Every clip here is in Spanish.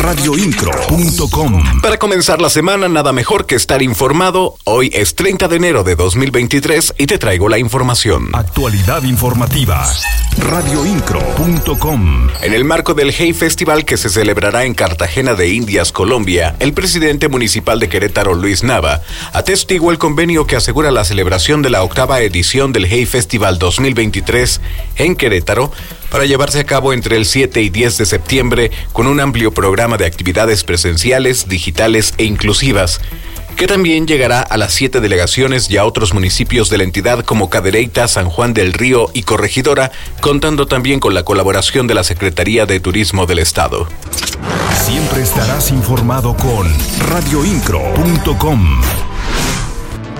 Radioincro.com Para comenzar la semana, nada mejor que estar informado. Hoy es 30 de enero de 2023 y te traigo la información. Actualidad informativa. Radioincro.com En el marco del Hey Festival que se celebrará en Cartagena de Indias, Colombia, el presidente municipal de Querétaro, Luis Nava, atestiguó el convenio que asegura la celebración de la octava edición del Hey Festival 2023 en Querétaro para llevarse a cabo entre el 7 y 10 de septiembre con un amplio programa de actividades presenciales, digitales e inclusivas que también llegará a las siete delegaciones y a otros municipios de la entidad como Cadereyta, San Juan del Río y Corregidora, contando también con la colaboración de la Secretaría de Turismo del Estado. Siempre estarás informado con radioincro.com.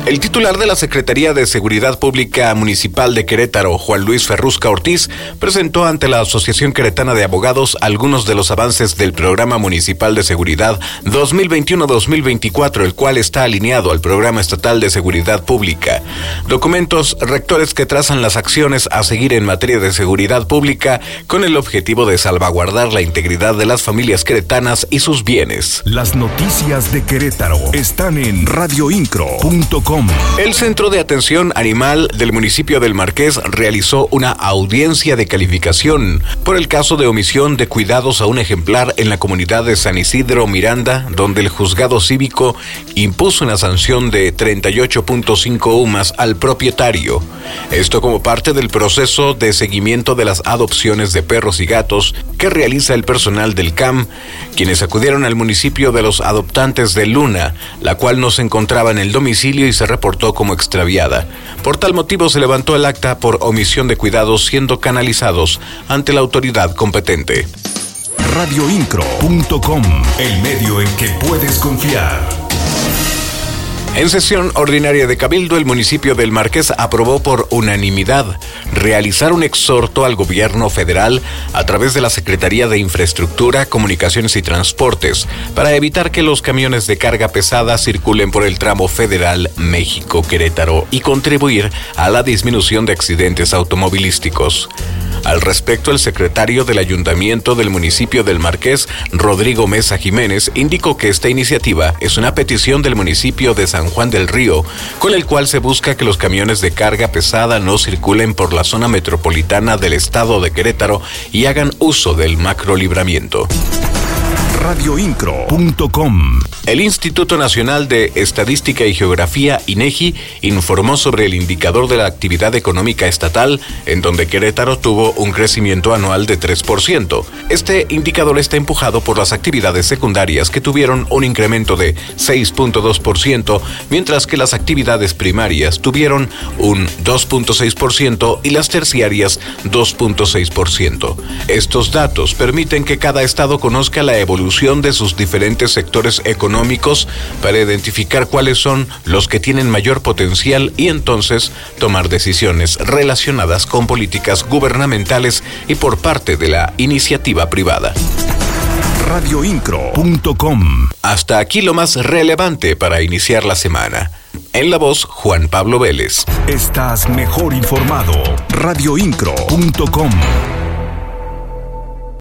El titular de la Secretaría de Seguridad Pública Municipal de Querétaro, Juan Luis Ferrusca Ortiz, presentó ante la Asociación Queretana de Abogados algunos de los avances del Programa Municipal de Seguridad 2021-2024, el cual está alineado al Programa Estatal de Seguridad Pública. Documentos rectores que trazan las acciones a seguir en materia de seguridad pública con el objetivo de salvaguardar la integridad de las familias queretanas y sus bienes. Las noticias de Querétaro están en radioincro.com. El Centro de Atención Animal del municipio del Marqués realizó una audiencia de calificación por el caso de omisión de cuidados a un ejemplar en la comunidad de San Isidro Miranda, donde el juzgado cívico impuso una sanción de 38.5 UMAS al propietario. Esto como parte del proceso de seguimiento de las adopciones de perros y gatos que realiza el personal del CAM, quienes acudieron al municipio de los adoptantes de Luna, la cual no se encontraba en el domicilio y se reportó como extraviada. Por tal motivo se levantó el acta por omisión de cuidados siendo canalizados ante la autoridad competente. Radioincro.com, el medio en que puedes confiar. En sesión ordinaria de Cabildo, el municipio del Marqués aprobó por unanimidad realizar un exhorto al gobierno federal a través de la Secretaría de Infraestructura, Comunicaciones y Transportes para evitar que los camiones de carga pesada circulen por el tramo federal México-Querétaro y contribuir a la disminución de accidentes automovilísticos. Al respecto, el secretario del Ayuntamiento del municipio del Marqués, Rodrigo Mesa Jiménez, indicó que esta iniciativa es una petición del municipio de San Juan del Río, con el cual se busca que los camiones de carga pesada no circulen por la zona metropolitana del estado de Querétaro y hagan uso del macrolibramiento radioincro.com. El Instituto Nacional de Estadística y Geografía, INEGI, informó sobre el indicador de la actividad económica estatal, en donde Querétaro tuvo un crecimiento anual de 3%. Este indicador está empujado por las actividades secundarias que tuvieron un incremento de 6.2%, mientras que las actividades primarias tuvieron un 2.6% y las terciarias 2.6%. Estos datos permiten que cada estado conozca la evolución de sus diferentes sectores económicos para identificar cuáles son los que tienen mayor potencial y entonces tomar decisiones relacionadas con políticas gubernamentales y por parte de la iniciativa privada radioincro.com. Hasta aquí lo más relevante para iniciar la semana. En la voz, Juan Pablo Vélez. Estás mejor informado. radioincro.com.